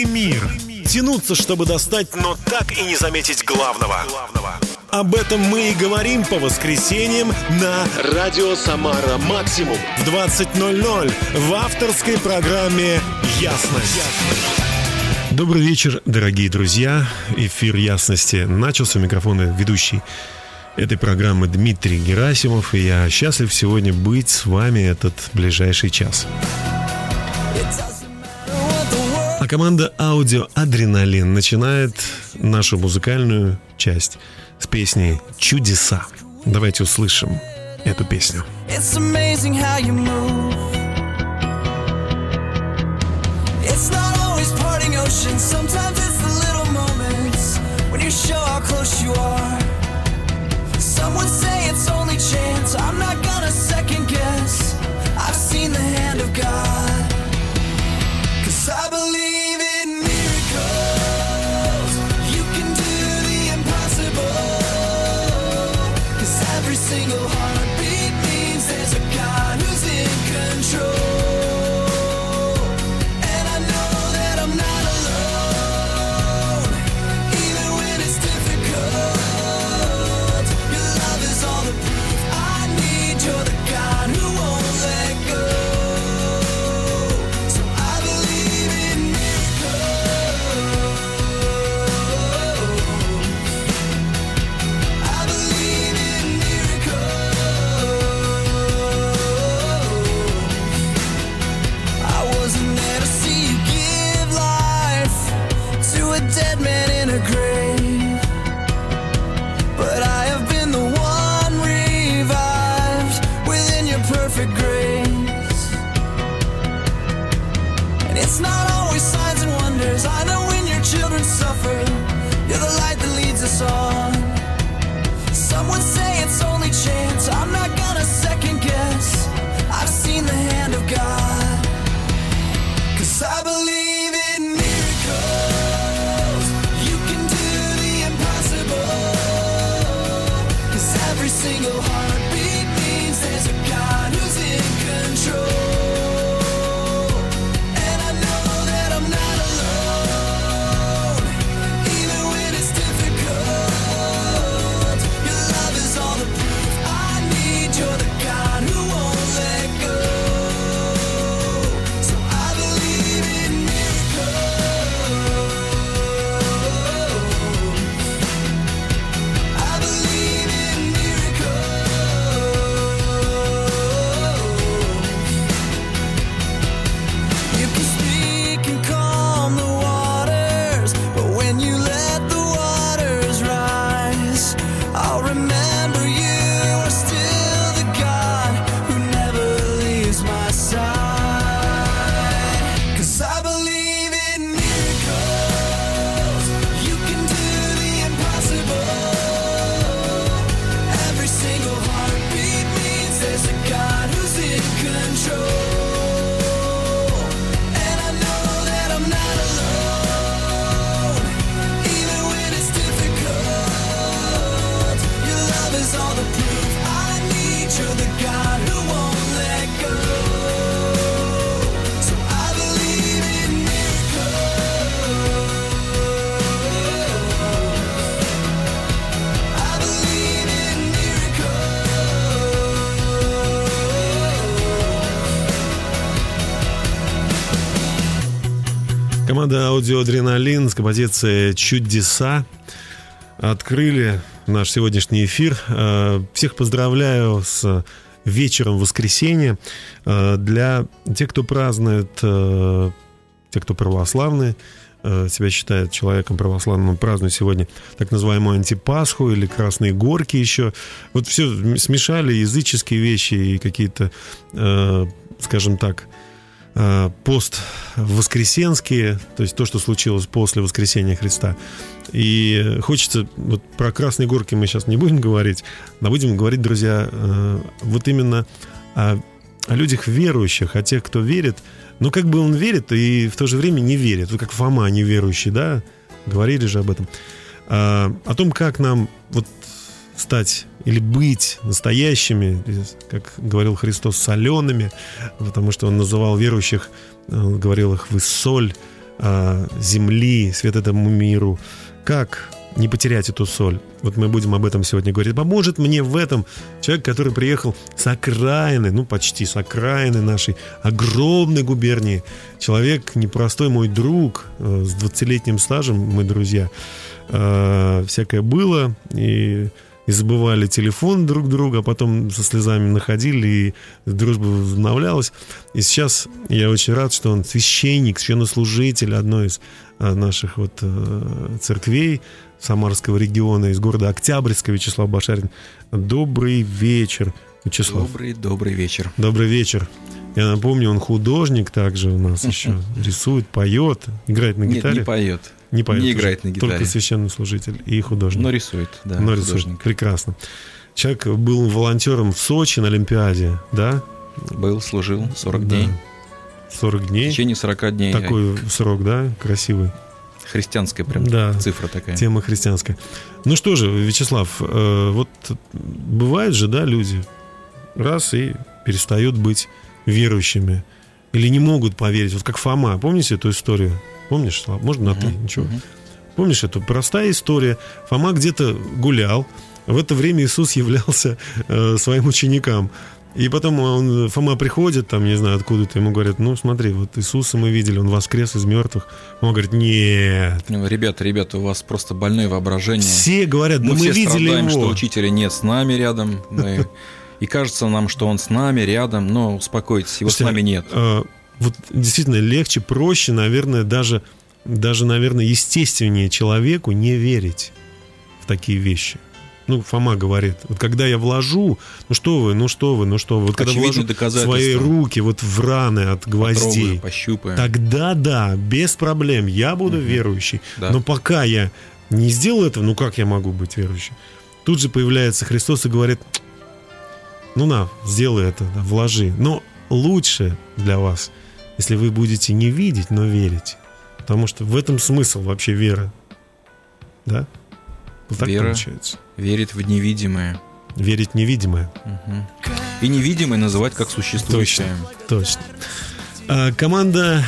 Целый мир. Тянуться, чтобы достать, но так и не заметить главного. Об этом мы и говорим по воскресеньям на «Радио Самара Максимум» в 20.00 в авторской программе «Ясность». Добрый вечер, дорогие друзья. Эфир «Ясности» начался. У микрофона ведущий этой программы Дмитрий Герасимов. И я счастлив сегодня быть с вами этот ближайший час. А команда «Аудио Адреналин» начинает нашу музыкальную часть с песней «Чудеса». Давайте услышим эту песню. It's amazing how you move. It's not always parting oceans. Sometimes it's the little moments when you show how close you are. Команда «Аудио Адреналин» с композицией «Чудеса» открыли наш сегодняшний эфир. Э, Всех поздравляю с вечером воскресенья. Э, Для тех, кто празднует, э, те, кто православные, себя считает человеком православным, празднует сегодня так называемую антипасху или красные горки еще. Вот все смешали языческие вещи и какие-то, скажем так, пост воскресенские, то есть то, что случилось после воскресения Христа. И хочется, вот про красные горки мы сейчас не будем говорить, но будем говорить, друзья, э, вот именно о, о людях верующих, о тех, кто верит, но как бы он верит и в то же время не верит. Вот как Фома неверующий, да, говорили же об этом. А, о том, как нам вот стать или быть настоящими, как говорил Христос, солеными, потому что он называл верующих, он говорил их, вы соль а, земли, свет этому миру. Как не потерять эту соль. Вот мы будем об этом сегодня говорить. Поможет мне в этом человек, который приехал с окраины, ну почти с окраины нашей огромной губернии. Человек непростой, мой друг, э, с 20-летним стажем, мы друзья. Э, всякое было, и и забывали телефон друг друга, а потом со слезами находили, и дружба возобновлялась. И сейчас я очень рад, что он священник, священнослужитель одной из э, наших вот церквей, Самарского региона, из города Октябрьска, Вячеслав Башарин. Добрый вечер, Вячеслав. Добрый, добрый вечер. Добрый вечер. Я напомню, он художник также у нас еще. Рисует, поет, играет на гитаре. Нет, не поет. Не поет. Не играет на гитаре. Только священнослужитель и художник. Но рисует, да. Но рисует. Прекрасно. Человек был волонтером в Сочи на Олимпиаде, да? Был, служил 40 дней. 40 дней. В течение 40 дней. Такой срок, да? Красивый. Христианская прям да, цифра такая. Тема христианская. Ну что же, Вячеслав, э, вот бывают же, да, люди раз и перестают быть верующими. Или не могут поверить. Вот как Фома. Помните эту историю? Помнишь, Слав? Можно на ты? Uh-huh. Ничего. Uh-huh. Помнишь эту? Простая история. Фома где-то гулял. В это время Иисус являлся э, своим ученикам. И потом он, Фома приходит, там, не знаю, откуда-то, ему говорят, ну, смотри, вот Иисуса мы видели, он воскрес из мертвых. Он говорит, нет. Ну, ребята, ребята, у вас просто больное воображение. Все говорят, да мы, мы все видели страдаем, его. что учителя нет с нами рядом. Мы... И кажется нам, что он с нами рядом, но успокойтесь, его Слушайте, с нами нет. Вот действительно легче, проще, наверное, даже, даже, наверное, естественнее человеку не верить в такие вещи ну, Фома говорит, вот когда я вложу, ну что вы, ну что вы, ну что вы, вот когда вложу свои руки вот в раны от гвоздей, пощупаем. тогда да, без проблем, я буду угу. верующий. Да. Но пока я не сделал этого, ну как я могу быть верующим? Тут же появляется Христос и говорит, ну на, сделай это, вложи. Но лучше для вас, если вы будете не видеть, но верить. Потому что в этом смысл вообще веры. Да? Вот так Вера получается. верит в невидимое. Верить в невидимое. Угу. И невидимое называть как существующее. Точно. точно. А, команда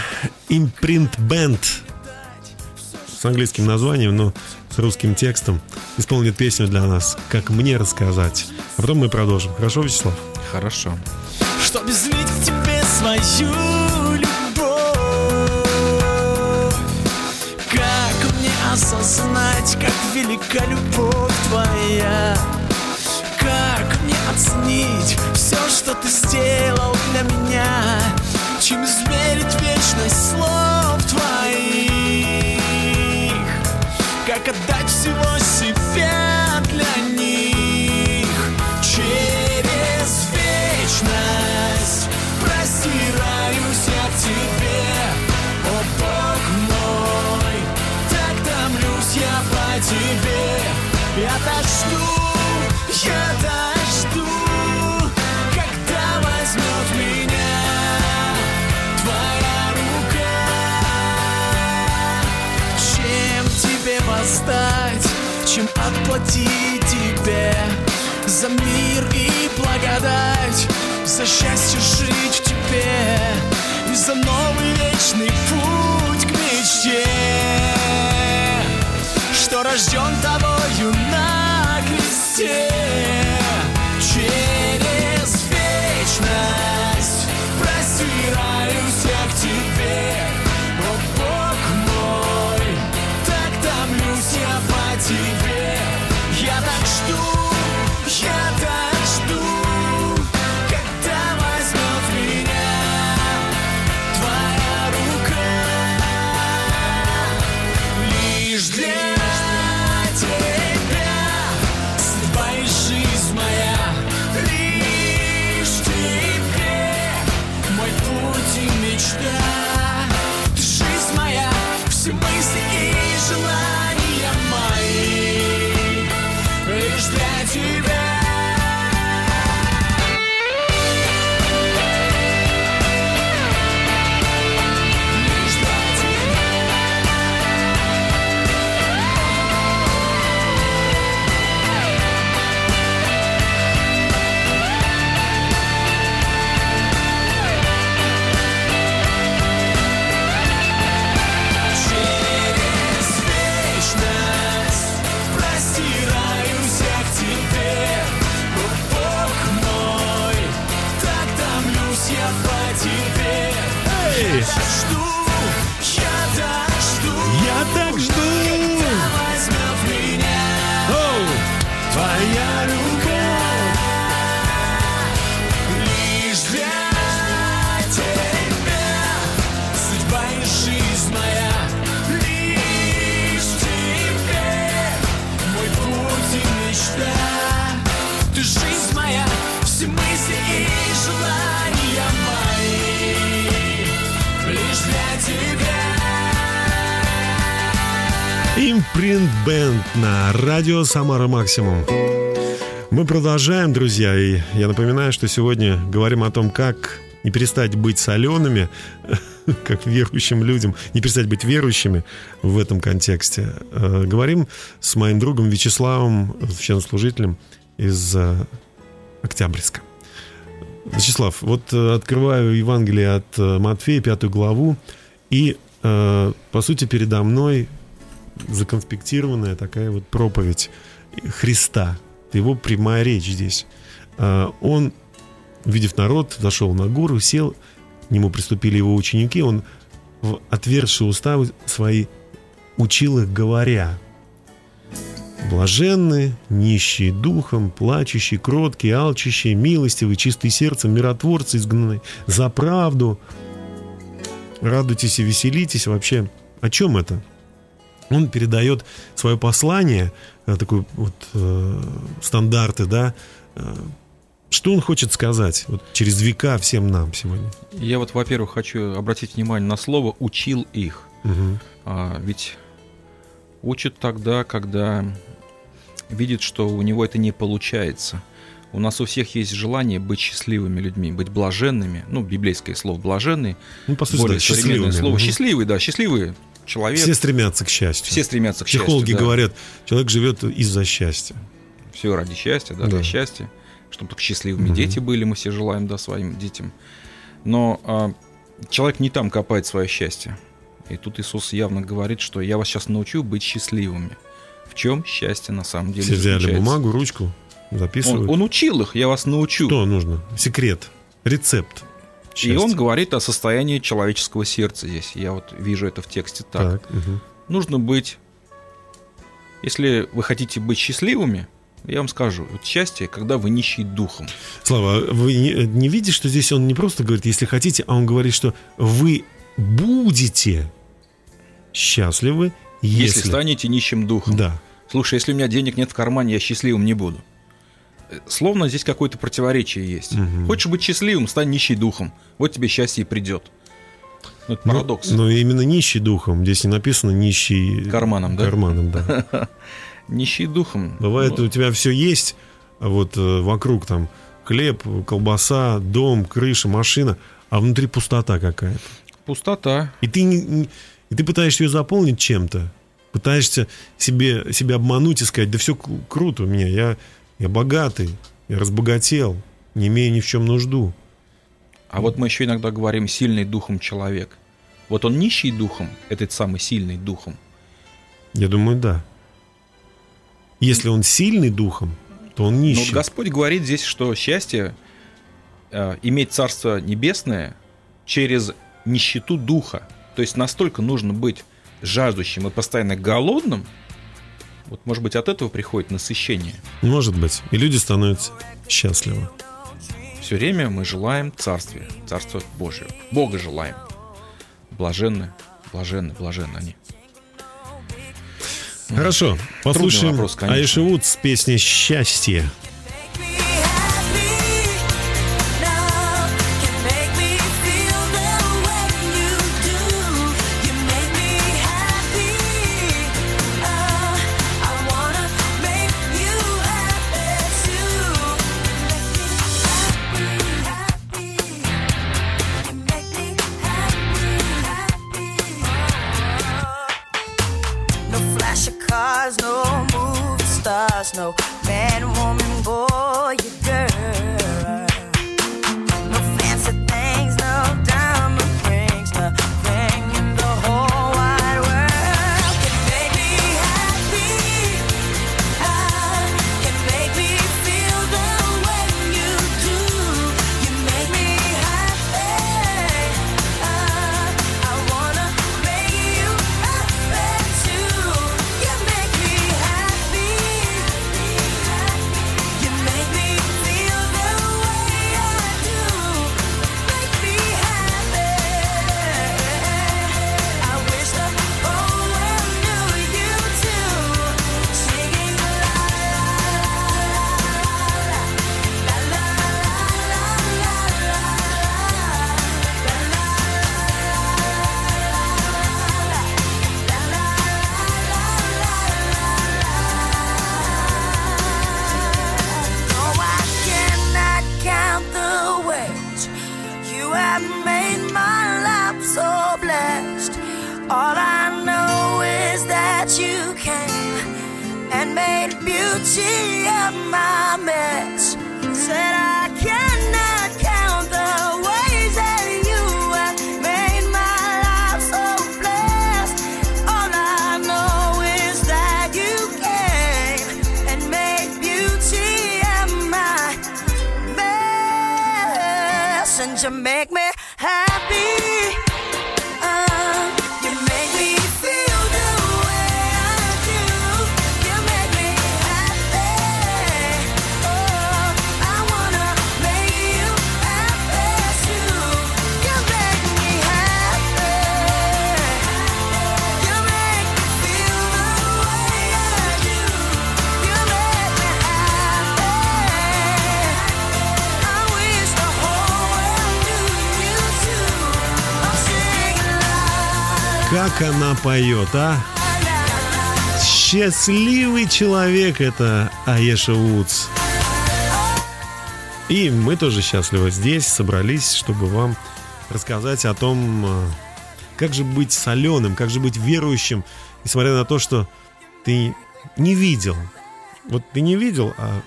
Imprint Band с английским названием, но с русским текстом исполнит песню для нас «Как мне рассказать». А потом мы продолжим. Хорошо, Вячеслав? Хорошо. Чтоб излить к тебе свою осознать, как велика любовь твоя. Как мне оценить все, что ты сделал для меня? Чем измерить вечность слов твоих? Как отдать всего себя для них? Через тебе. Я так жду, я так жду Когда возьмет меня твоя рука. Чем тебе воздать, чем отплатить тебе За мир и благодать, за счастье жить в тебе И за новый вечный путь к мечте что рожден тобою на кресте. Через радио Самара Максимум. Мы продолжаем, друзья, и я напоминаю, что сегодня говорим о том, как не перестать быть солеными, как верующим людям, не перестать быть верующими в этом контексте. Э, Говорим с моим другом Вячеславом, священнослужителем из э, Октябрьска. Вячеслав, вот э, открываю Евангелие от Матфея, пятую главу, и, по сути, передо мной законспектированная такая вот проповедь Христа. Его прямая речь здесь. А, Он, увидев народ, зашел на гору, сел, к нему приступили его ученики, он, в отвершие уста свои, учил их, говоря, Блаженны, нищие духом, плачущие, кроткие, алчущие, милостивые, чистые сердцем, миротворцы изгнанные за правду. Радуйтесь и веселитесь. Вообще, о чем это? Он передает свое послание, э, такой вот э, стандарты, да. Э, Что он хочет сказать вот, через века всем нам сегодня? Я вот, во-первых, хочу обратить внимание на слово «учил их». Мгм. А, ведь учит тогда, когда видит, что у него это не получается. У нас у всех есть желание быть счастливыми людьми, быть блаженными. Ну, библейское слово «блаженный». Ну, по сути, более да, современное счастливыми. слово. Мгм. Счастливый, да, счастливый человек. Все стремятся к счастью. Все стремятся к Психологи счастью. да. говорят, человек живет из-за счастья. Все ради счастья, да, Да. для счастья. Чтобы только счастливыми Мгм. дети были, мы все желаем, да, своим детям. Но а, человек не там копает свое счастье. И тут Иисус явно говорит, что я вас сейчас научу быть счастливыми. В чем счастье на самом деле Все взяли заключается? бумагу, ручку, записывают. Он, он учил их, я вас научу. Что нужно? Секрет, рецепт. И счастья. он говорит о состоянии человеческого сердца здесь. Я вот вижу это в тексте так. Так, мгм. Нужно быть, если вы хотите быть счастливыми, я вам скажу, вот счастье, когда вы нищий духом. Слава, вы не, не видите, что здесь он не просто говорит, если хотите, а он говорит, что вы будете счастливы, Если, если... станете нищим духом. Да. Слушай, если у меня денег нет в кармане, я счастливым не буду. Словно здесь какое-то противоречие есть. Мгм. Хочешь быть счастливым, стань нищий духом. Вот тебе счастье и придет. Ну, это Ну, парадокс. Но, именно нищий духом. Здесь не написано нищий... Карманом, да? Карманом, да. Нищий духом. Бывает, Ну, у тебя все есть, а вот э, вокруг там хлеб, колбаса, дом, крыша, машина, а внутри пустота какая-то. пустота. И ты, не- и ты пытаешься ее заполнить чем-то. Пытаешься себе, себя обмануть и сказать, да все круто у меня, я, я богатый, я разбогател, не имею ни в чем нужду. А вот мы еще иногда говорим сильный духом человек. Вот он нищий духом, этот самый сильный духом. Я думаю, да. Если он сильный духом, то он Но вот нищий. Господь говорит здесь, что счастье э, иметь Царство Небесное через нищету духа. То есть настолько нужно быть жаждущим и постоянно голодным, вот может быть от этого приходит насыщение. Может быть. И люди становятся счастливы. Все время мы желаем Царствия, Царство Божие. Бога желаем. Блаженны, блаженны, блаженны они. Хорошо, послушаем вопрос, конечно. Аиша Вуд с песней «Счастье». Как она поет, а? Счастливый человек это Аеша Вудс. И мы тоже счастливы здесь, собрались, чтобы вам рассказать о том, э, как же быть соленым, как же быть верующим, несмотря на то, что ты не видел. Вот ты не видел, а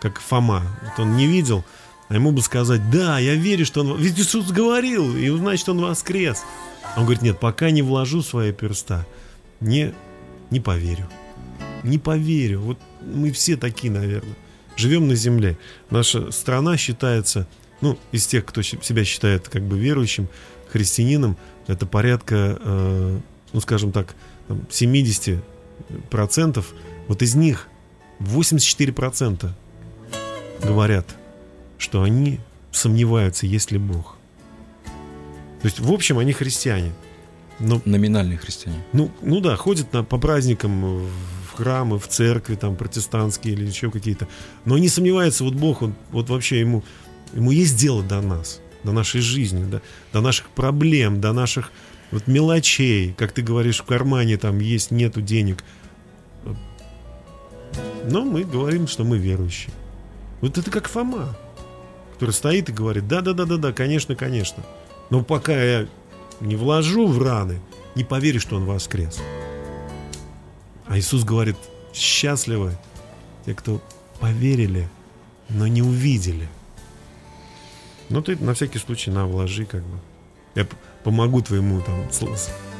как Фома, вот он не видел, а ему бы сказать, да, я верю, что он... Ведь Иисус говорил, и значит, он воскрес. Он говорит, нет, пока не вложу свои перста, не, не поверю. Не поверю. Вот мы все такие, наверное. Живем на земле. Наша страна считается, ну, из тех, кто себя считает как бы верующим, христианином, это порядка, э, ну, скажем так, там, 70 процентов. Вот из них 84 процента говорят, что они сомневаются, есть ли Бог. То есть, в общем, они христиане. Но Номинальные христиане. ну, ну да, ходят на, по праздникам в храмы, в церкви, там, протестантские или еще какие-то. Но не сомневается, вот Бог, он, вот вообще ему, ему есть дело до нас, до нашей жизни, до, до наших проблем, до наших вот мелочей. Как ты говоришь, в кармане там есть, нету денег. Но мы говорим, что мы верующие. Вот это как Фома, который стоит и говорит, да-да-да-да-да, конечно, конечно. Но пока я не вложу в раны, не поверю, что он воскрес. А Иисус говорит, счастливы те, кто поверили, но не увидели. Ну, ты на всякий случай на вложи, как бы. Я помогу твоему там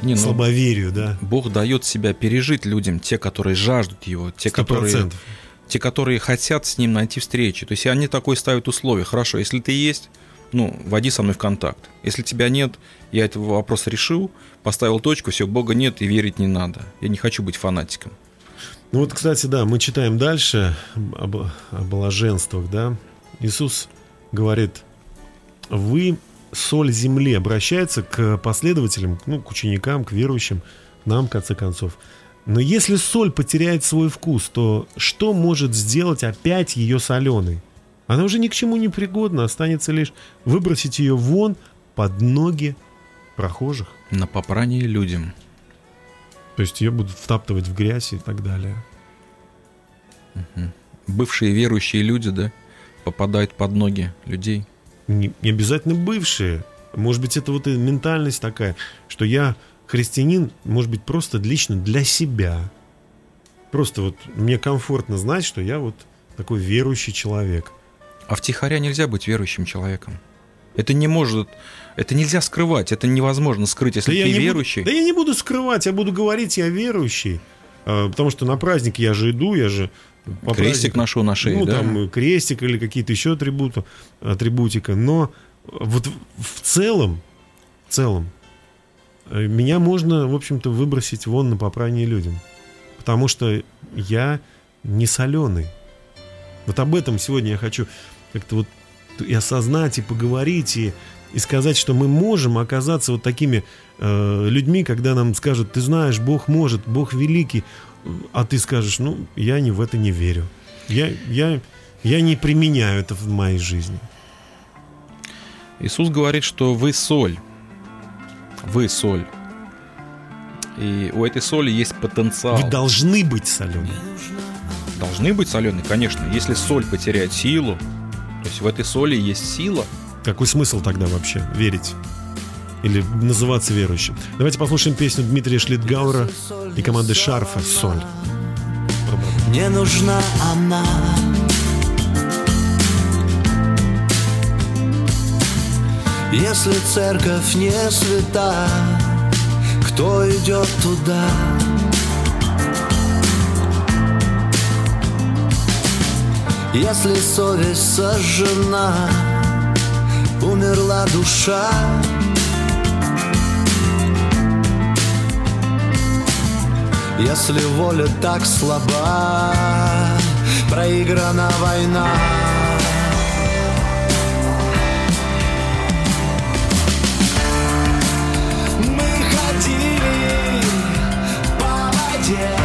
Не, ну, слабоверию, да. Бог дает себя пережить людям, те, которые жаждут его, те, Сто которые, процентов. те, которые хотят с ним найти встречу. То есть они такой ставят условие. Хорошо, если ты есть, ну, води со мной в контакт. Если тебя нет, я этот вопрос решил, поставил точку, все, Бога нет и верить не надо. Я не хочу быть фанатиком. Ну вот, кстати, да, мы читаем дальше об, о блаженствах, да. Иисус говорит, вы соль земли, обращается к последователям, ну, к ученикам, к верующим, нам, в конце концов. Но если соль потеряет свой вкус, то что может сделать опять ее соленой? Она уже ни к чему не пригодна, останется лишь выбросить ее вон под ноги прохожих. На попрание людям. То есть ее будут втаптывать в грязь и так далее. Бывшие верующие люди, да, попадают под ноги людей. не, не обязательно бывшие. Может быть, это вот и ментальность такая, что я христианин, может быть, просто лично для себя. Просто вот мне комфортно знать, что я вот такой верующий человек. А втихаря нельзя быть верующим человеком. Это не может, это нельзя скрывать, это невозможно скрыть, если я ты буду- верующий. да я не буду скрывать, я буду говорить, я верующий. А, Потому что на праздник я же иду, я же по Крестик празднику- ношу на шее, ну, да? там крестик или какие-то еще атрибуты, атрибутика. Но вот в- в целом, в целом, э, меня можно, в общем-то, выбросить вон на попрание людям. Потому что я не соленый. Вот об этом сегодня я хочу как-то вот и осознать, и поговорить, и, и сказать, что мы можем оказаться вот такими э, людьми, когда нам скажут, ты знаешь, Бог может, Бог великий, а ты скажешь, ну, я не в это не верю. Я, я, я не применяю это в моей жизни. Иисус говорит, что вы соль. Вы соль. И у этой соли есть потенциал. Вы должны быть солеными. Должны быть соленые, конечно. Если соль потеряет силу, есть в этой соли есть сила. Какой смысл тогда вообще верить? или называться верующим. Давайте послушаем песню Дмитрия Шлитгаура и команды Шарфа «Соль». Не нужна она Если церковь не свята Кто идет туда? Если совесть сожжена Умерла душа. Если воля так слаба Проиграна война. Мы ходили по воде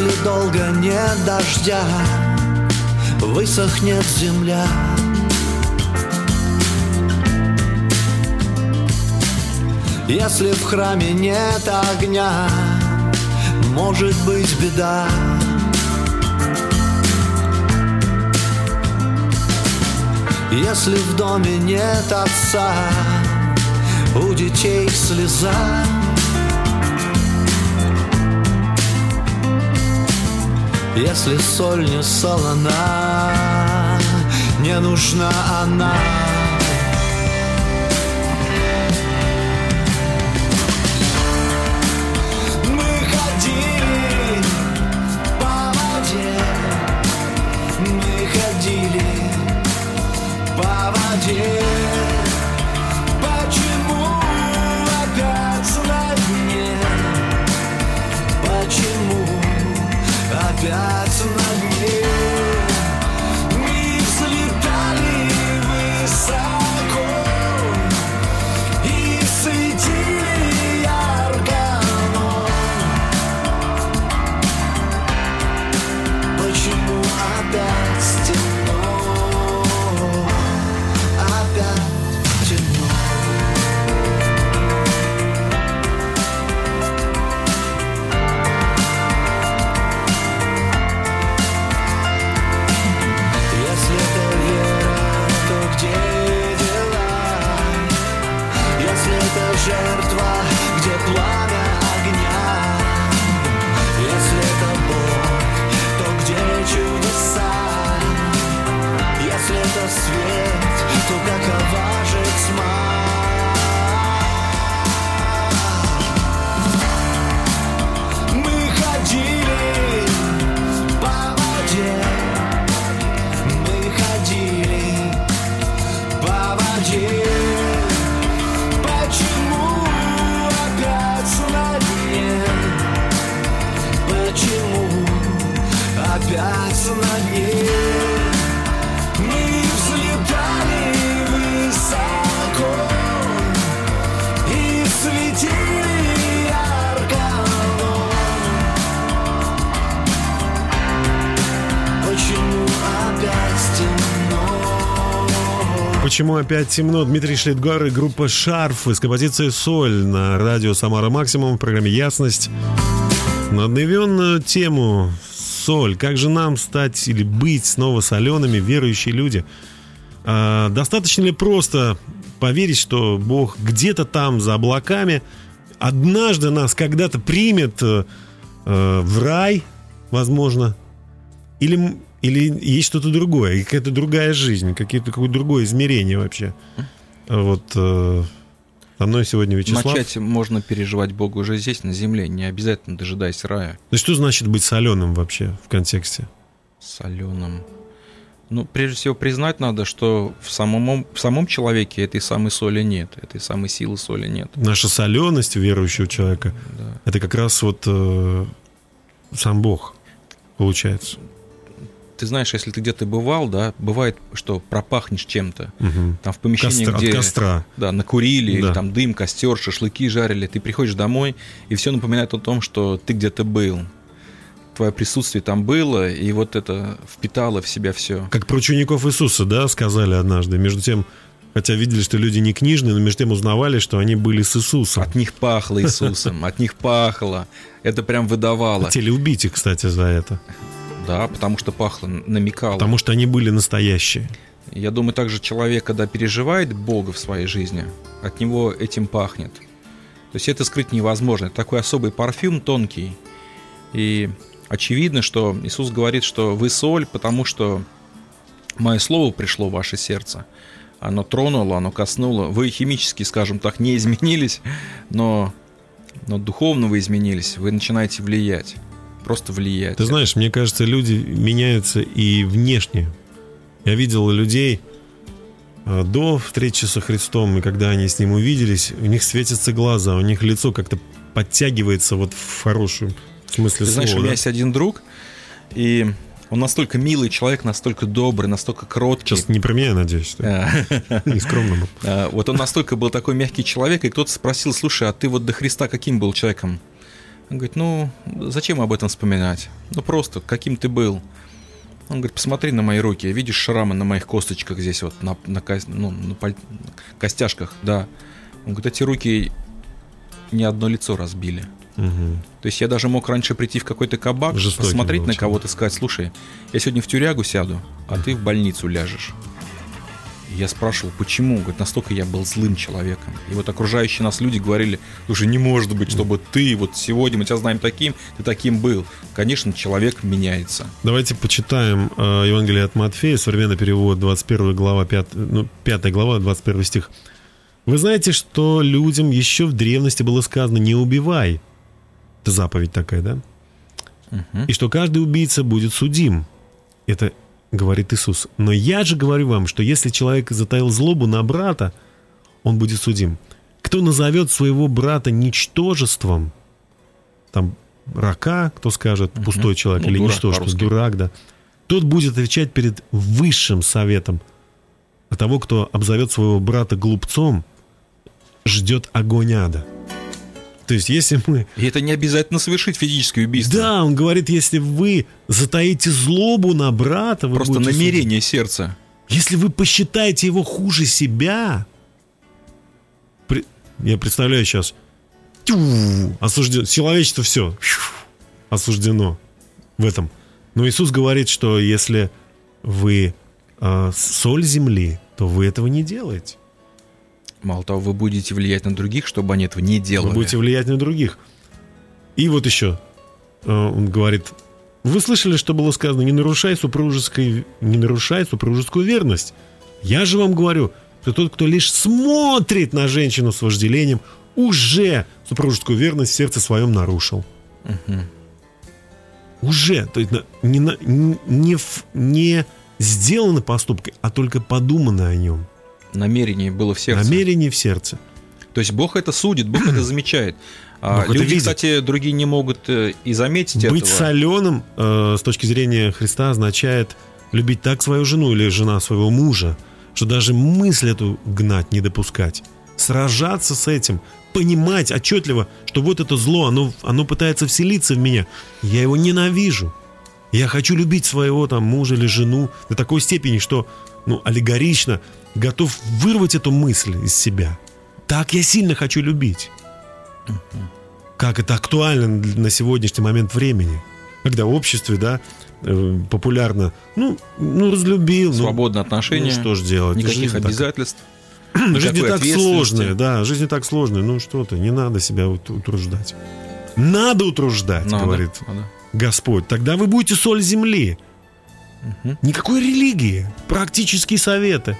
Если долго нет дождя, высохнет земля. Если в храме нет огня, может быть беда. Если в доме нет отца, у детей слеза. Если соль не солона, не нужна она. Если Почему опять темно? Дмитрий Шлитгар и группа «Шарф» из композиции «Соль» на радио «Самара Максимум» в программе «Ясность». На одновременную тему «Соль». Как же нам стать или быть снова солеными, верующие люди? А, достаточно ли просто поверить, что Бог где-то там, за облаками, однажды нас когда-то примет э, э, в рай, возможно, или, или есть что-то другое, какая-то другая жизнь, какие-то, какое-то другое измерение вообще. Вот э, со мной сегодня Вячеслав. Начать можно переживать Бога уже здесь, на земле, не обязательно дожидаясь рая Ну что значит быть соленым вообще в контексте? соленым. Ну, прежде всего, признать надо, что в самом, в самом человеке этой самой соли нет, этой самой силы соли нет. Наша соленость верующего человека Да. это как раз вот э, сам Бог получается. Ты знаешь, если ты где-то бывал, да, бывает, что пропахнешь чем-то. Мгм. Там в помещении, Костра- где костра. да, накурили, или Да. там дым, костер, шашлыки жарили, ты приходишь домой, и все напоминает о том, что ты где-то был. Твое присутствие там было, и вот это впитало в себя все. Как про учеников Иисуса, да, сказали однажды. Между тем, хотя видели, что люди не книжные, но между тем узнавали, что они были с Иисусом. От них пахло Иисусом, от них пахло. Это прям выдавало. Хотели убить их, кстати, за это. Да, потому что пахло, намекало. Потому что они были настоящие. Я думаю, также человек, когда переживает Бога в своей жизни, от него этим пахнет. То есть это скрыть невозможно. Это такой особый парфюм тонкий. И очевидно, что Иисус говорит, что вы соль, потому что мое слово пришло в ваше сердце. Оно тронуло, оно коснуло. Вы химически, скажем так, не изменились, но, но духовно вы изменились. Вы начинаете влиять. Просто влиять. Ты знаешь, мне кажется, люди меняются и внешне. Я видел людей э, до встречи со Христом, и когда они с Ним увиделись, у них светятся глаза, у них лицо как-то подтягивается вот в хорошем смысле Ты знаешь, у слова. меня есть один друг, и он настолько милый человек, настолько добрый, настолько кроткий. Сейчас не про меня, надеюсь, что А, не скромно был. а, Вот он настолько был такой мягкий человек, и кто-то спросил, слушай, а ты вот до Христа каким был человеком? Он говорит, ну, зачем об этом вспоминать? Ну, просто, каким ты был? Он говорит, посмотри на мои руки, видишь шрамы на моих косточках здесь вот, на, на ну, на паль- костяшках, да. Он говорит, эти руки ни одно лицо разбили. Мгм. То есть я даже мог раньше прийти в какой-то кабак, Жестокий посмотреть был на кого-то, сказать, слушай, я сегодня в тюрягу сяду, а ты в больницу ляжешь. Я спрашивал, почему? Говорит, настолько я был злым человеком. И вот окружающие нас люди говорили, слушай, не может быть, чтобы ты вот сегодня мы тебя знаем таким, ты таким был. Конечно, человек меняется. Давайте почитаем э, Евангелие от Матфея, современный перевод, 21 глава, 5, ну, 5 глава, 21 стих. Вы знаете, что людям еще в древности было сказано «не убивай». Это заповедь такая, да? Мгм. И что каждый убийца будет судим. Это говорит Иисус. Но я же говорю вам, что если человек затаил злобу на брата, он будет судим. Кто назовет своего брата ничтожеством, там рака, кто скажет, пустой человек Ну, или дурак ничтожество, дурак, да, тот будет отвечать перед высшим советом. А того, кто обзовет своего брата глупцом, ждет огонь ада. То есть, если мы И это не обязательно совершить физическое убийство. да, он говорит, если вы затаите злобу на брата, вы Просто будете намерение сердца. Если вы посчитаете его хуже себя, при- я представляю сейчас, тю, осуждено, человечество все осуждено в этом. Но Иисус говорит, что если вы а, соль земли, то вы этого не делаете. Мало того, вы будете влиять на других, чтобы они этого не делали. Вы будете влиять на других. И вот еще э, он говорит, вы слышали, что было сказано, не нарушай супружеской, не нарушай супружескую верность. Я же вам говорю, что тот, кто лишь смотрит на женщину с вожделением, уже супружескую верность в сердце своем нарушил. Уже, то есть не, не, в- не сделано поступкой, а только подумано о нем. Намерение было в сердце. Намерение в сердце. То есть Бог это судит, Бог это замечает. А Бог это люди, видит. кстати, другие не могут э, и заметить Быть этого. соленым э, с точки зрения Христа означает любить так свою жену или жена своего мужа, что даже мысль эту гнать, не допускать. Сражаться с этим, понимать отчетливо, что вот это зло, оно, оно пытается вселиться в меня. Я его ненавижу. Я хочу любить своего там мужа или жену до такой степени, что ну, аллегорично готов вырвать эту мысль из себя. Так я сильно хочу любить как это актуально на сегодняшний момент времени. Когда в обществе, да, э, популярно, ну, ну разлюбил. ну, Свободные отношения. Ну, что ж делать? Никаких Жизнь так- обязательств. Жизнь не так сложная, да, жизнь не так сложная. Ну что ты, не надо себя ут- утруждать. Надо утруждать, Надо, говорит надо. Господь. Тогда вы будете соль земли. Никакой религии, практические советы.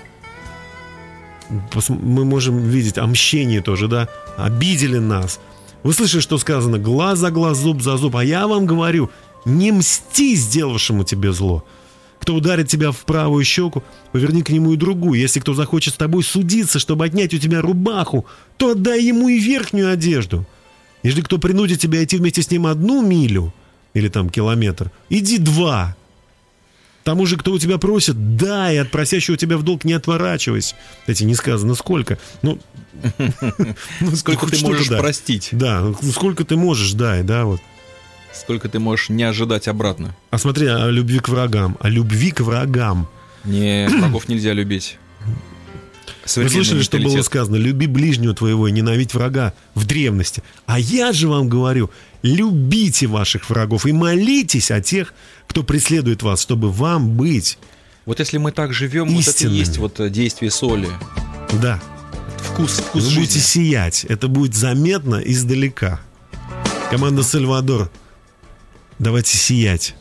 Мы можем видеть омщение тоже, да? Обидели нас. Вы слышали, что сказано? Глаз за глаз, зуб за зуб. А я вам говорю, не мсти сделавшему тебе зло. Кто ударит тебя в правую щеку, поверни к нему и другую. Если кто захочет с тобой судиться, чтобы отнять у тебя рубаху, то отдай ему и верхнюю одежду. Если кто принудит тебя идти вместе с ним одну милю, или там километр, иди два. Тому же, кто у тебя просит, дай, от просящего тебя в долг не отворачивайся. Кстати, не сказано сколько. Ну, ну, Сколько хоть ты что-то можешь простить? Да, ну сколько ты можешь, дай, да, вот. Сколько ты можешь не ожидать обратно? А смотри, о любви к врагам. О любви к врагам. Не, врагов нельзя любить. Вы слышали, что было сказано? Люби ближнего твоего и ненавидь врага в древности. А я же вам говорю, любите ваших врагов и молитесь о тех, кто преследует вас, чтобы вам быть. Вот если мы так живем, вот это и Истинными. есть вот э, действие соли. Да, Вкус, вкус вы будете жизни. сиять. Это будет заметно издалека. Команда Сальвадор. Давайте сиять.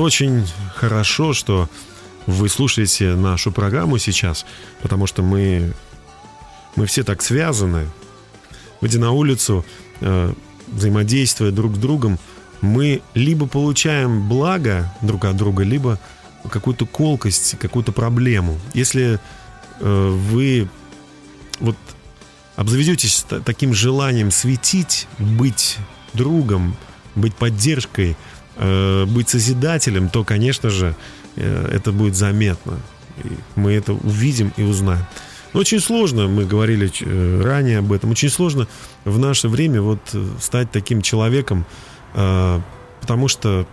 Очень хорошо, что вы слушаете нашу программу сейчас, потому что мы, мы все так связаны. Выйдя на улицу, э, взаимодействуя друг с другом, мы либо получаем благо друг от друга, либо какую-то колкость, какую-то проблему. Если э, вы вот обзаведетесь та- таким желанием светить, быть другом, быть поддержкой, быть созидателем, то, конечно же, э, это будет заметно. И мы это увидим и узнаем. Но очень сложно, мы говорили э, ранее об этом, очень сложно в наше время вот э, стать таким человеком, э, потому что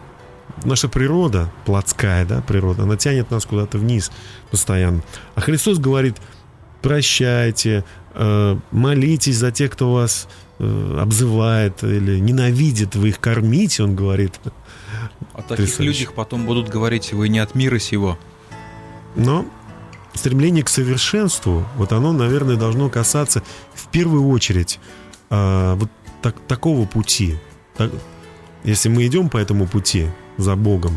наша природа, плотская да, природа, она тянет нас куда-то вниз постоянно. А Христос говорит, прощайте, э, молитесь за тех, кто вас э, обзывает или ненавидит, вы их кормите, он говорит. О таких Потрясающе. людях потом будут говорить, вы не от мира сего. Но стремление к совершенству, вот оно, наверное, должно касаться в первую очередь а, вот так- такого пути. Так- если мы идем по этому пути за Богом,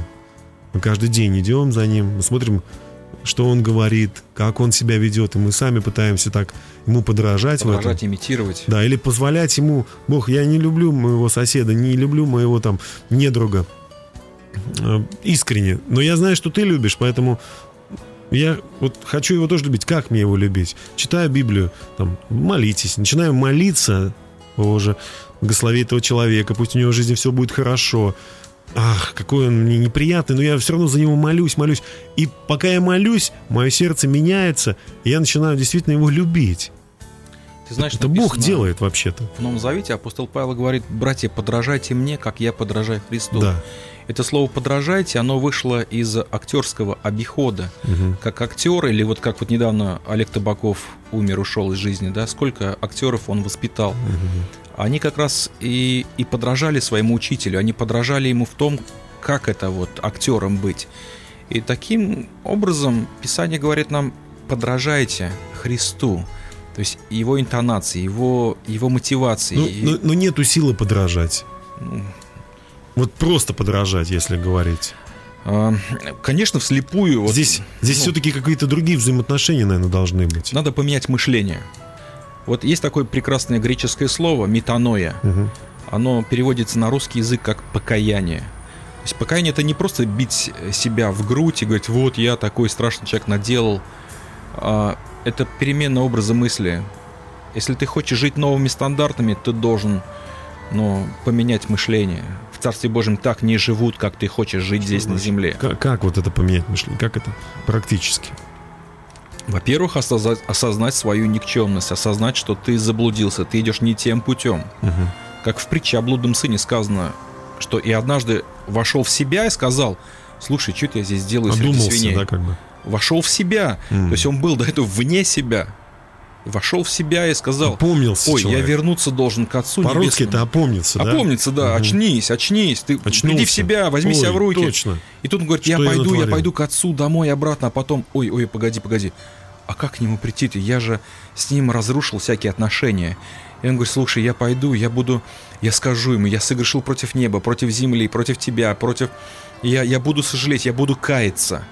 мы каждый день идем за Ним, мы смотрим, что Он говорит, как Он себя ведет, и мы сами пытаемся так Ему подражать, в этом. Подражать, имитировать. Да, или позволять ему, Бог, я не люблю моего соседа, не люблю моего там недруга искренне, но я знаю, что ты любишь, поэтому я вот хочу его тоже любить. Как мне его любить? Читаю Библию, там, молитесь, начинаю молиться, Боже, благослови этого человека, пусть у него в жизни все будет хорошо. ах, какой он мне неприятный, но я все равно за него молюсь, молюсь. И пока я молюсь, мое сердце меняется, и я начинаю действительно его любить. Ты знаешь, Это Бог написано делает вообще-то. В Новом Завете апостол Павел говорит, братья, подражайте мне, как я подражаю Христу. Да. Это слово «подражайте», оно вышло из актерского обихода. Мгм. Как актер, или вот как вот недавно Олег Табаков умер, ушел из жизни, да, сколько актеров он воспитал. Они как раз и, и подражали своему учителю, они подражали ему в том, как это вот актером быть. И таким образом Писание говорит нам, подражайте Христу. То есть его интонации, его, его мотивации. Ну, но, но нету силы подражать. Вот просто подражать, если говорить. а, конечно, вслепую. вот, здесь здесь ну, все-таки какие-то другие взаимоотношения, наверное, должны быть. Надо поменять мышление. Вот есть такое прекрасное греческое слово метаноя. Мгм. Оно переводится на русский язык как покаяние. То есть покаяние это не просто бить себя в грудь и говорить, вот я такой страшный человек наделал. А, это перемена образа мысли. Если ты хочешь жить новыми стандартами, ты должен ну, поменять мышление. Царстве Божьем так не живут, как ты хочешь жить здесь на земле. Как, как вот это поменять мышление? Как это практически? Во-первых, осознать, осознать свою никчемность, осознать, что ты заблудился, ты идешь не тем путем. Мгм. Как в притче о блудном сыне сказано, что и однажды вошел в себя и сказал, слушай, что я здесь делаю среди Одумался, свиней? да, как бы. Вошел в себя. М. То есть он был до этого вне себя. Вошел в себя и сказал, Опомнился ой, человек. я вернуться должен к Отцу По-русски это опомниться, да? Опомниться, да, Мгм. очнись, очнись, ты Очнулся. приди в себя, возьми Ой, себя в руки. Точно. И тут он говорит, Что я я пойду, я натворил? пойду к отцу домой обратно, а потом, ой, ой, погоди, погоди, а как к нему прийти-то? Я же с ним разрушил всякие отношения. И он говорит, слушай, я пойду, я буду, я скажу ему, я согрешил против неба, против земли, против тебя, против... Я, я буду сожалеть, я буду каяться.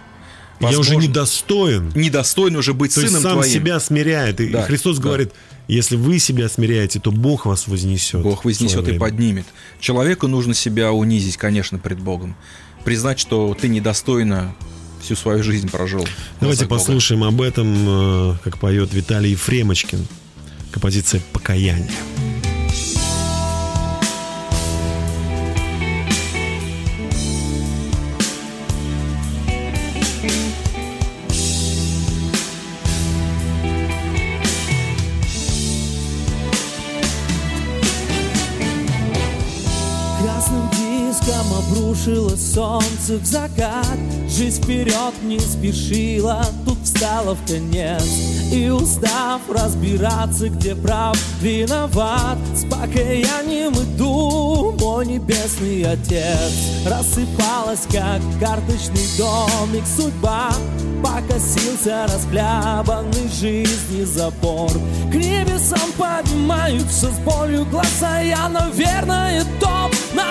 Я уже Возможно, недостоин. недостоин уже быть То есть сыном сам твоим. себя смиряет. И Да, Христос да. говорит, если вы себя смиряете, то Бог вас вознесет. Бог вознесет и поднимет. Человеку нужно себя унизить, конечно, пред Богом. Признать, что ты недостойно всю свою жизнь прожил. Давайте глазах Бога. послушаем об этом, э, как поет Виталий Ефремочкин. Композиция «Покаяние». Обрушилось солнце в закат. Жизнь вперед не спешила, тут встала в конец. И устав разбираться, где прав, виноват. С покаянием иду, мой небесный отец. Рассыпалась, как карточный домик судьба Покосился расхлябанный жизни запор. К небесам поднимаются с болью глаза Я, наверное, топ на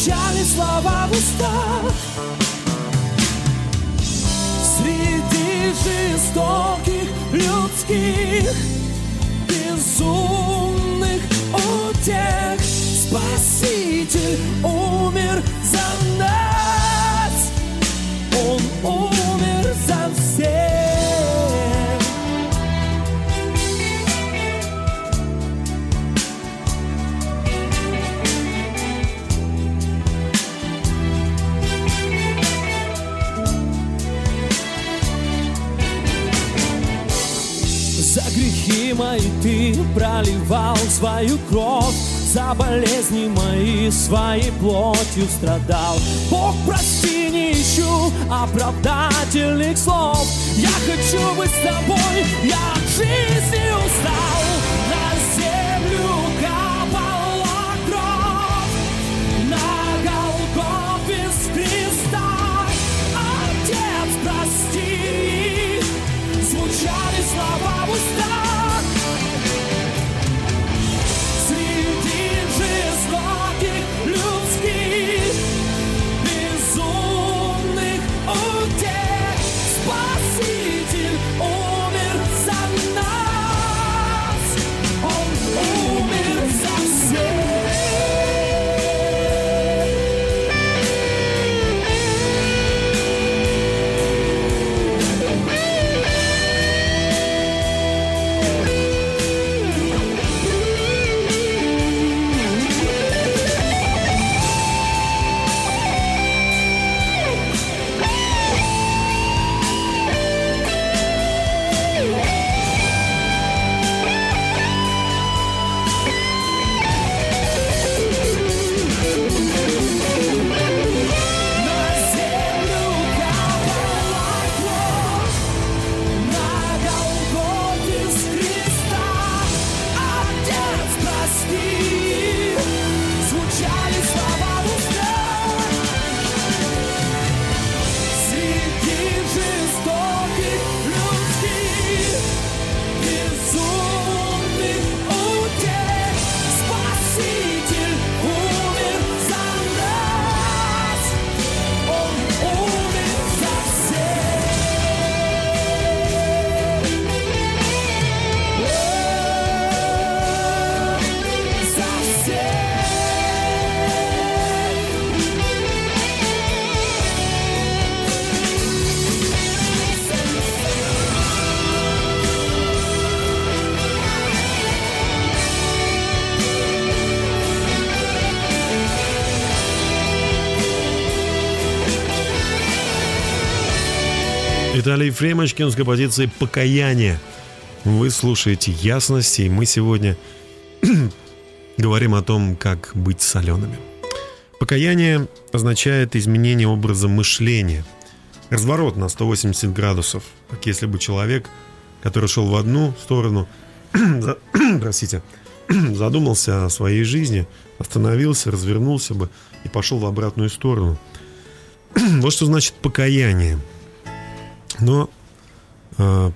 Звучали слова в устах. Среди жестоких людских безумных утех. Спаситель умер за нас грехи мои ты проливал свою кровь За болезни мои своей плотью страдал. Бог, прости, не ищу оправдательных слов. Я хочу быть с тобой, я от жизни устал Виталий Ефремочкин с композицией «Покаяние». Вы слушаете «Ясности», и мы сегодня говорим о том, как быть солеными. Покаяние означает изменение образа мышления. Разворот на 180 градусов. Как если бы человек, который шел в одну сторону, простите, задумался о своей жизни, остановился, развернулся бы и пошел в обратную сторону. Вот что значит покаяние. Но э,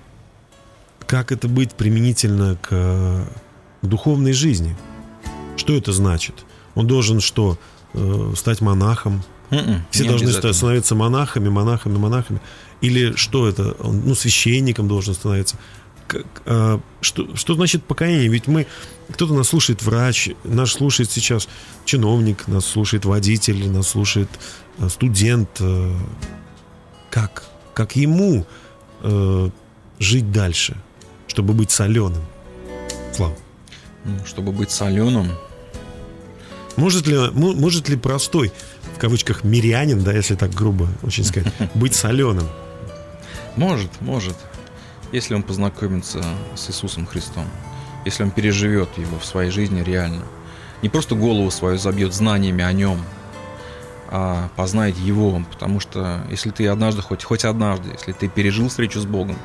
как это быть применительно к, э, к духовной жизни? Что это значит? Он должен что? Э, стать монахом? М-м, Все должны становиться монахами, монахами, монахами? Или что это? Он, ну, священником должен становиться? Как, а, что, что значит покаяние? Ведь мы... Кто-то нас слушает врач, нас слушает сейчас чиновник, нас слушает водитель, нас слушает э, студент. э, Как? Как ему э, жить дальше, чтобы быть соленым? Слава. Ну, Чтобы быть соленым, Может ли, мо- может ли простой, в кавычках, мирянин, да, если так грубо очень сказать, быть соленым? Может, может. Если он познакомится с Иисусом Христом. Если он переживет его в своей жизни реально. Не просто голову свою забьет знаниями о нем, а познает его. Потому что если ты однажды, хоть, хоть однажды, если ты пережил встречу с Богом,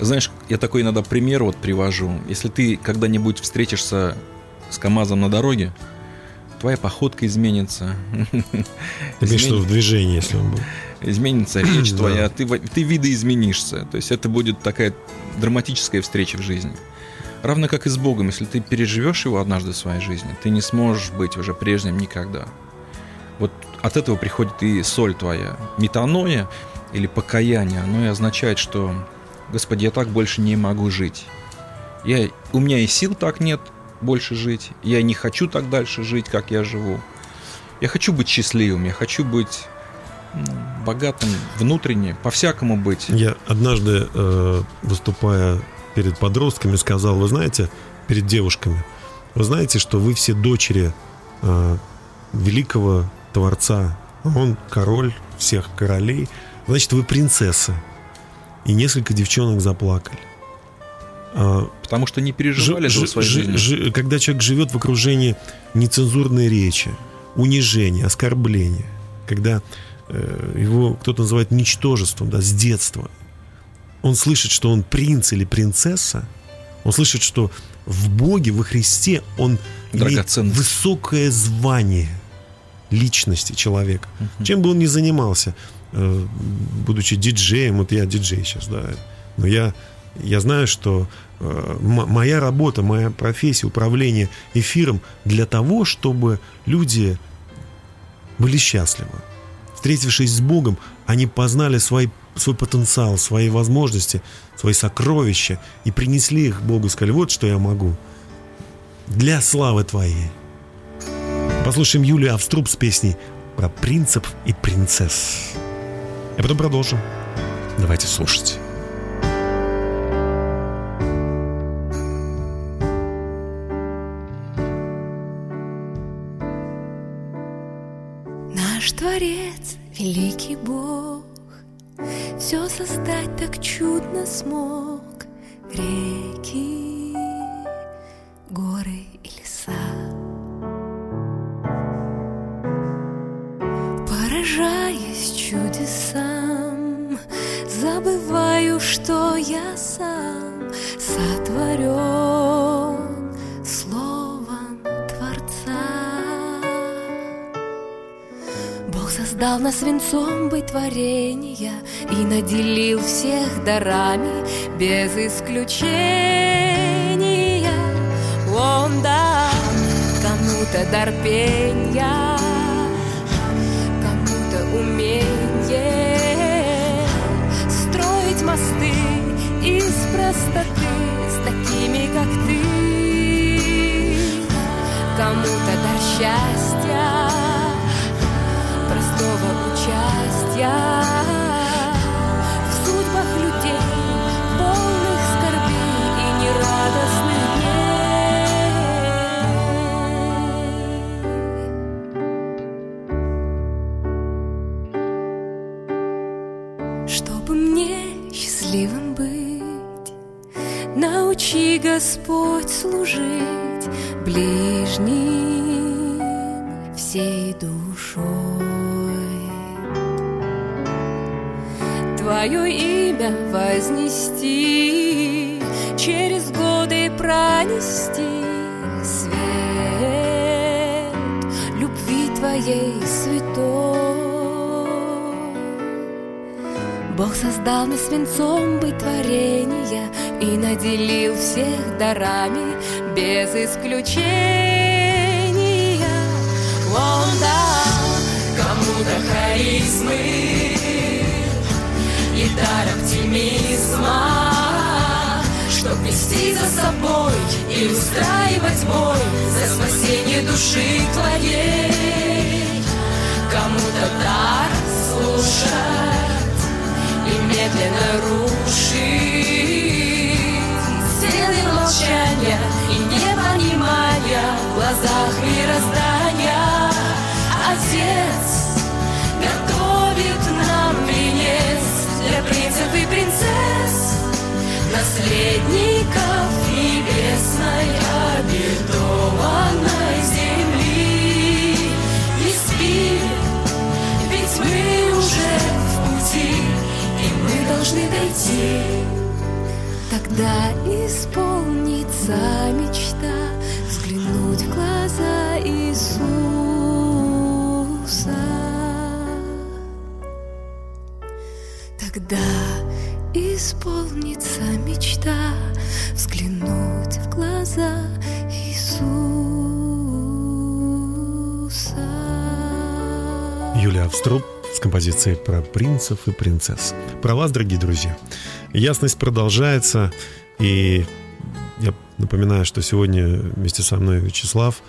знаешь, я такой иногда пример вот привожу. Если ты когда-нибудь встретишься с КАМАЗом на дороге, твоя походка изменится. Ты имеешь в движении, если он был. изменится речь твоя, ты, ты видоизменишься. То есть это будет такая драматическая встреча в жизни. Равно как и с Богом, если ты переживешь его однажды в своей жизни, ты не сможешь быть уже прежним никогда. Вот от этого приходит и соль твоя. Метаноя или покаяние, оно и означает, что Господи, я так больше не могу жить. Я, у меня и сил так нет больше жить. Я не хочу так дальше жить, как я живу. Я хочу быть счастливым, я хочу быть богатым внутренне, по-всякому быть. Я однажды, э, выступая перед подростками, сказал, вы знаете, перед девушками, вы знаете, что вы все дочери э, великого Творца. Он король всех королей. Значит, вы принцесса. И несколько девчонок заплакали. А, Потому что не переживали Жи- этого своей жи- жизни. жи- когда человек живет в окружении нецензурной речи, унижения, оскорбления, когда э, его кто-то называет ничтожеством, да, с детства, он слышит, что он принц или принцесса, он слышит, что в Боге, во Христе он имеет высокое звание личности человека. Чем бы он ни занимался, э, будучи диджеем, вот я диджей сейчас, да, но я, я знаю, что э, моя работа, моя профессия, управление эфиром для того, чтобы люди были счастливы. Встретившись с Богом, они познали свой, свой потенциал, свои возможности, свои сокровища и принесли их Богу и сказали, вот что я могу. Для славы Твоей. Послушаем Юлию Авструб с песней про принцев и принцесс. А потом продолжим. Давайте слушать. Наш Творец, великий Бог, Все создать так чудно смог. Реки, горы и леса. Поражаясь чудесам, Забываю, что я сам Сотворен словом Творца. Бог создал нас венцом быть И наделил всех дарами без исключения Он дал кому-то дар Кому-то умение Строить мосты из простоты С такими, как ты. Кому-то дар счастья простого участия Господь, служить ближним всей душой. Твое имя вознести, через годы пронести свет любви Твоей святой. Бог создал нас свинцом быть творения И наделил всех дарами без исключения. Он дал кому-то харизмы И дар оптимизма Чтоб вести за собой и устраивать бой За спасение души твоей. Кому-то дар слушать дойти. Тогда исполнится мечта взглянуть в глаза Иисуса. Тогда исполнится мечта взглянуть в глаза Иисуса. Юлия Авструп с композицией про принцев и принцесс. Про вас, дорогие друзья. Ясность продолжается, и я напоминаю, что сегодня вместе со мной Вячеслав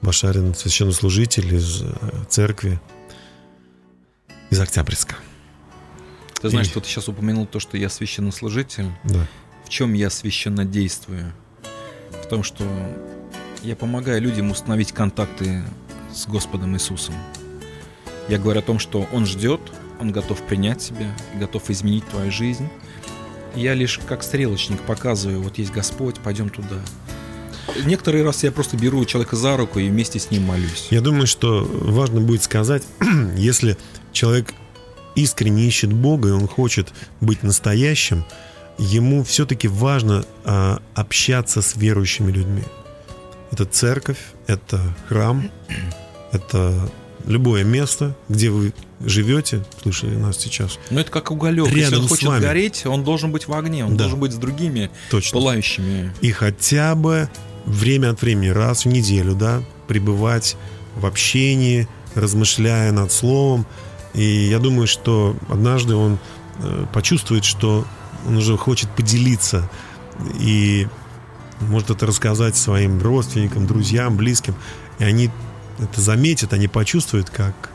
Башарин, священнослужитель из э, церкви из Октябрьска. Ты знаешь, И- что ты сейчас упомянул то, что я священнослужитель. Да. В чем я священно действую? В том, что я помогаю людям установить контакты с Господом Иисусом. Я говорю о том, что Он ждет, Он готов принять тебя, готов изменить твою жизнь. Я лишь как стрелочник показываю, вот есть Господь, пойдем туда. Некоторые раз я просто беру человека за руку и вместе с ним молюсь. Я думаю, что важно будет сказать, если человек искренне ищет Бога, и он хочет быть настоящим, ему все-таки важно а, общаться с верующими людьми. Это церковь, это храм, это любое место, где вы живете, слышали нас сейчас, Но это как уголек. Если Рядом он с хочет вами. гореть, он должен быть в огне, он Да. должен быть с другими точно. пылающими. И хотя бы время от времени, раз в неделю, да, пребывать в общении, размышляя над словом. И я думаю, что однажды он э, почувствует, что он уже хочет поделиться и может это рассказать своим родственникам, друзьям, близким. И они это заметят, они почувствуют, как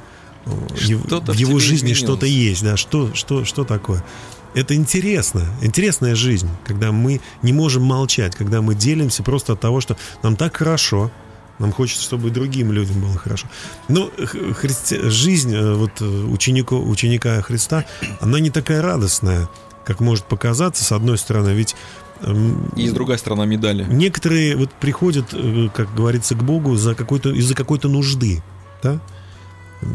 э, Что-то в его жизни изменилось. что-то есть, да, что, что, что такое. Это интересно, интересная жизнь, когда мы не можем молчать, когда мы делимся просто от того, что нам так хорошо, нам хочется, чтобы и другим людям было хорошо. Но христи- жизнь э, вот, э, ученику, ученика Христа, она не такая радостная, как может показаться, с одной стороны, ведь И с другой стороны медали. Некоторые вот приходят, э, как говорится, к Богу за какой-то, из-за какой-то нужды, да?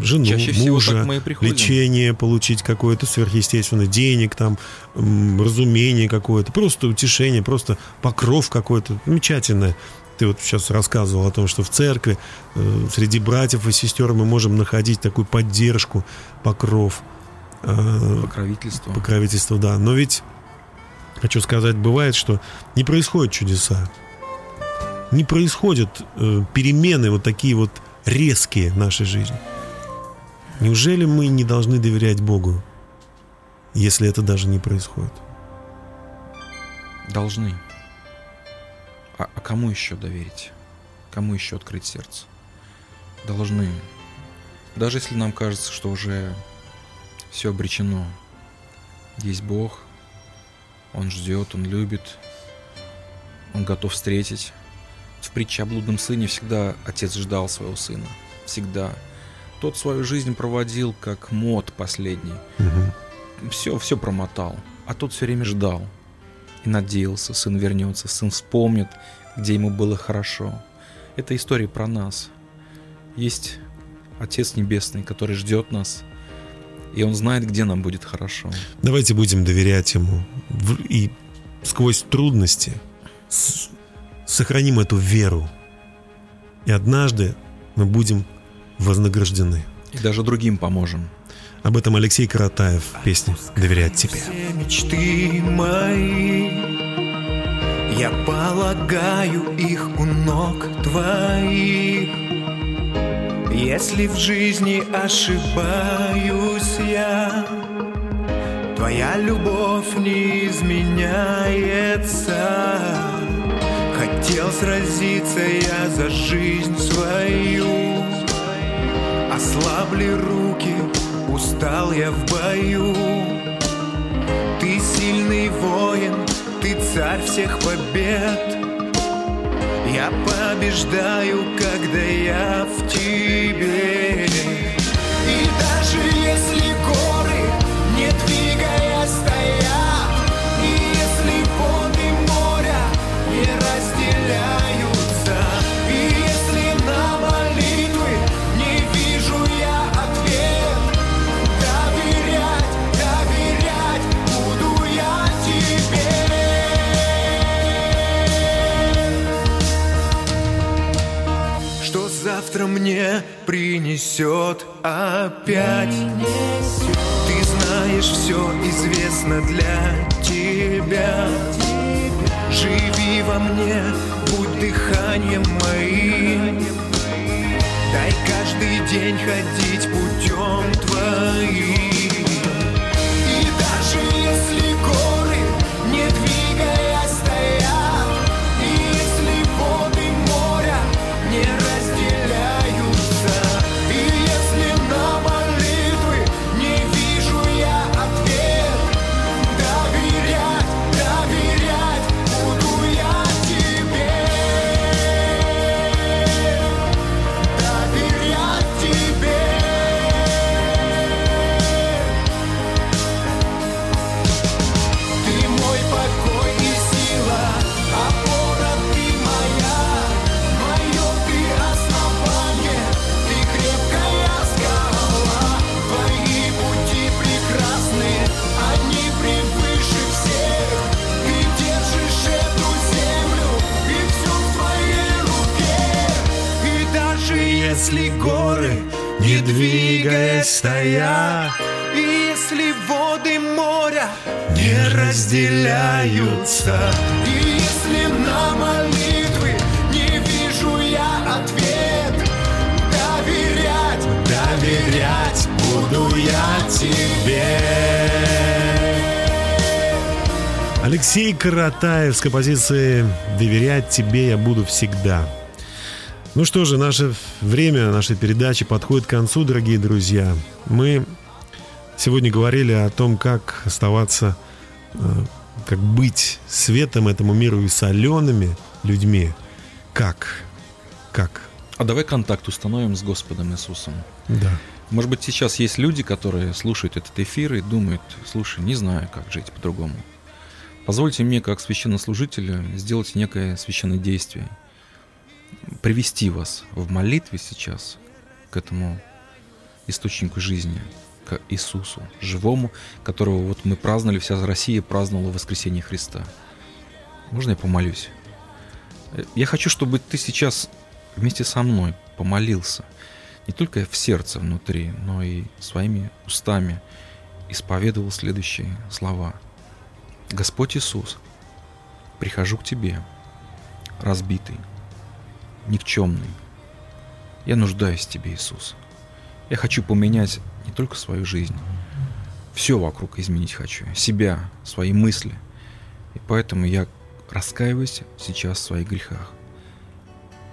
Жену, Чаще всего мужа, лечение получить какое-то сверхъестественное, денег там, разумение какое-то, просто утешение, просто покров какой-то, замечательное. Ты вот сейчас рассказывал о том, что в церкви э, среди братьев и сестер мы можем находить такую поддержку, покров, э, Покровительство. покровительство, да. Но ведь, хочу сказать, бывает, что не происходят чудеса. Не происходят э, перемены вот такие вот резкие в нашей жизни. Неужели мы не должны доверять Богу, если это даже не происходит? Должны. А, а кому еще доверить? Кому еще открыть сердце? Должны. Даже если нам кажется, что уже все обречено. Есть Бог, Он ждет, Он любит, Он готов встретить. В притче о блудном сыне всегда отец ждал своего сына. Всегда. Тот свою жизнь проводил как мод последний. Мгм. Все, все промотал. А тот все время ждал. и надеялся, сын вернется, сын вспомнит, где ему было хорошо. Это история про нас. Есть Отец Небесный, который ждет нас, и Он знает, где нам будет хорошо. Давайте будем доверять Ему и сквозь трудности с- сохраним эту веру. И однажды мы будем вознаграждены. И даже другим поможем. Об этом Алексей Каратаев в песне «Доверять тебе». Все мечты мои Я полагаю их у ног твоих Если в жизни ошибаюсь я Твоя любовь не изменяется. Хотел сразиться я за жизнь свою. Ослабли руки, устал я в бою. Ты сильный воин, ты царь всех побед Я побеждаю, когда я в тебе. И даже если горы, не двигая, стоят И если воды моря не разделяются мне принесет опять. Ты знаешь, все известно для тебя. Живи во мне, будь дыханием моим. Дай каждый день ходить путем твоим двигаясь, стоят, и если воды моря не разделяются, и если на молитвы не вижу я ответ, доверять, доверять буду я тебе. Алексей Каратаев с композицией «Доверять тебе я буду всегда». Ну что же, наше время нашей передачи подходит к концу, дорогие друзья. Мы сегодня говорили о том, как оставаться, э, как быть светом этому миру и солеными людьми. Как? Как? А давай контакт установим с Господом Иисусом. Да. Может быть, сейчас есть люди, которые слушают этот эфир и думают, слушай, не знаю, как жить по-другому. Позвольте мне, как священнослужителю, сделать некое священное действие. Привести вас в молитве сейчас к этому источнику жизни, к Иисусу, живому, которого вот мы праздновали, вся Россия праздновала воскресение Христа. Можно я помолюсь? Э, Я хочу, чтобы ты сейчас вместе со мной помолился не только в сердце внутри, но и своими устами исповедовал следующие слова. Господь Иисус, прихожу к Тебе, разбитый, никчемный. Я нуждаюсь в Тебе, Иисус. Я хочу поменять не только свою жизнь, все вокруг изменить хочу, себя, свои мысли. И поэтому я раскаиваюсь сейчас в своих грехах.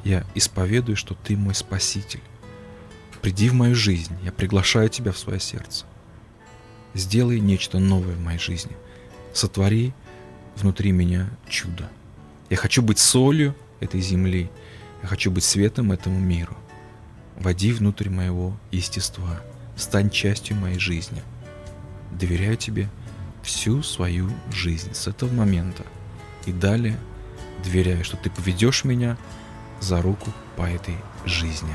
Я исповедую, что Ты мой Спаситель. Приди в мою жизнь, я приглашаю Тебя в свое сердце. Сделай нечто новое в моей жизни. Сотвори внутри меня чудо. Я хочу быть солью этой земли. Я хочу быть светом этому миру. Води внутрь моего естества. Стань частью моей жизни. Доверяю Тебе всю свою жизнь с этого момента И далее доверяю, что ты поведешь меня за руку по этой жизни.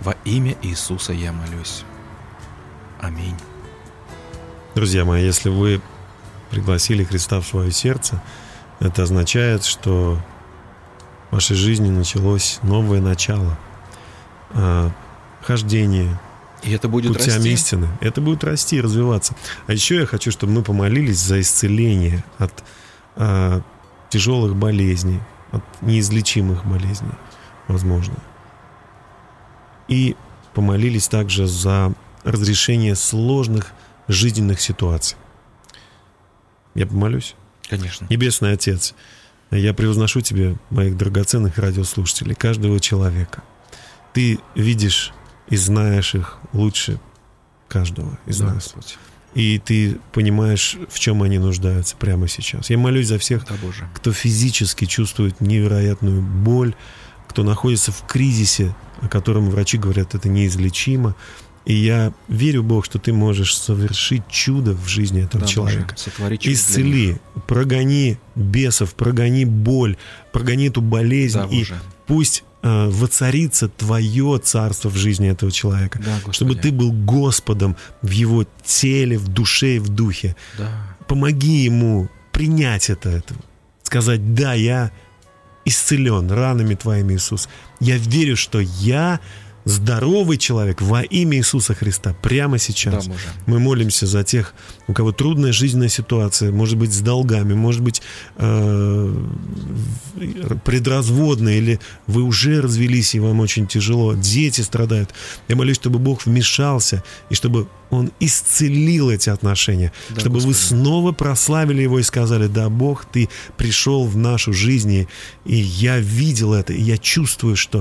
Во имя Иисуса я молюсь. Аминь. Друзья мои, если вы пригласили Христа в свое сердце, это означает, что в вашей жизни началось новое начало. А, Хождение И это будет путям расти. истины. Это будет расти и развиваться. А еще я хочу, чтобы мы помолились за исцеление от а, тяжелых болезней, от неизлечимых болезней, возможно. И помолились также за разрешение сложных жизненных ситуаций. Я помолюсь. Конечно. Небесный Отец, я превозношу Тебе, моих драгоценных радиослушателей, каждого человека. Ты видишь и знаешь их лучше каждого из Да, нас. Господь. И Ты понимаешь, в чем они нуждаются прямо сейчас. Я молюсь за всех, Да, Боже. кто физически чувствует невероятную боль, кто находится в кризисе, о котором врачи говорят, это неизлечимо. И я верю, Бог, что ты можешь совершить чудо в жизни этого Да, человека. Боже, чудо. Исцели, прогони бесов, прогони боль, прогони эту болезнь, Да, и Боже. пусть э, воцарится твое царство в жизни этого человека. Да, Господи. чтобы ты был Господом в его теле, в душе и в духе. Да. Помоги ему принять это, это, сказать, да, я исцелен ранами твоими, Иисус. Я верю, что я здоровый человек во имя Иисуса Христа прямо сейчас. Да, Боже. Мы молимся за тех, у кого трудная жизненная ситуация, может быть, с долгами, может быть, э, предразводная, или вы уже развелись, и вам очень тяжело, дети страдают. Я молюсь, чтобы Бог вмешался, и чтобы Он исцелил эти отношения, Да, чтобы вы Господи. снова прославили Его и сказали, да, Бог, Ты пришел в нашу жизнь, и я видел это, и я чувствую, что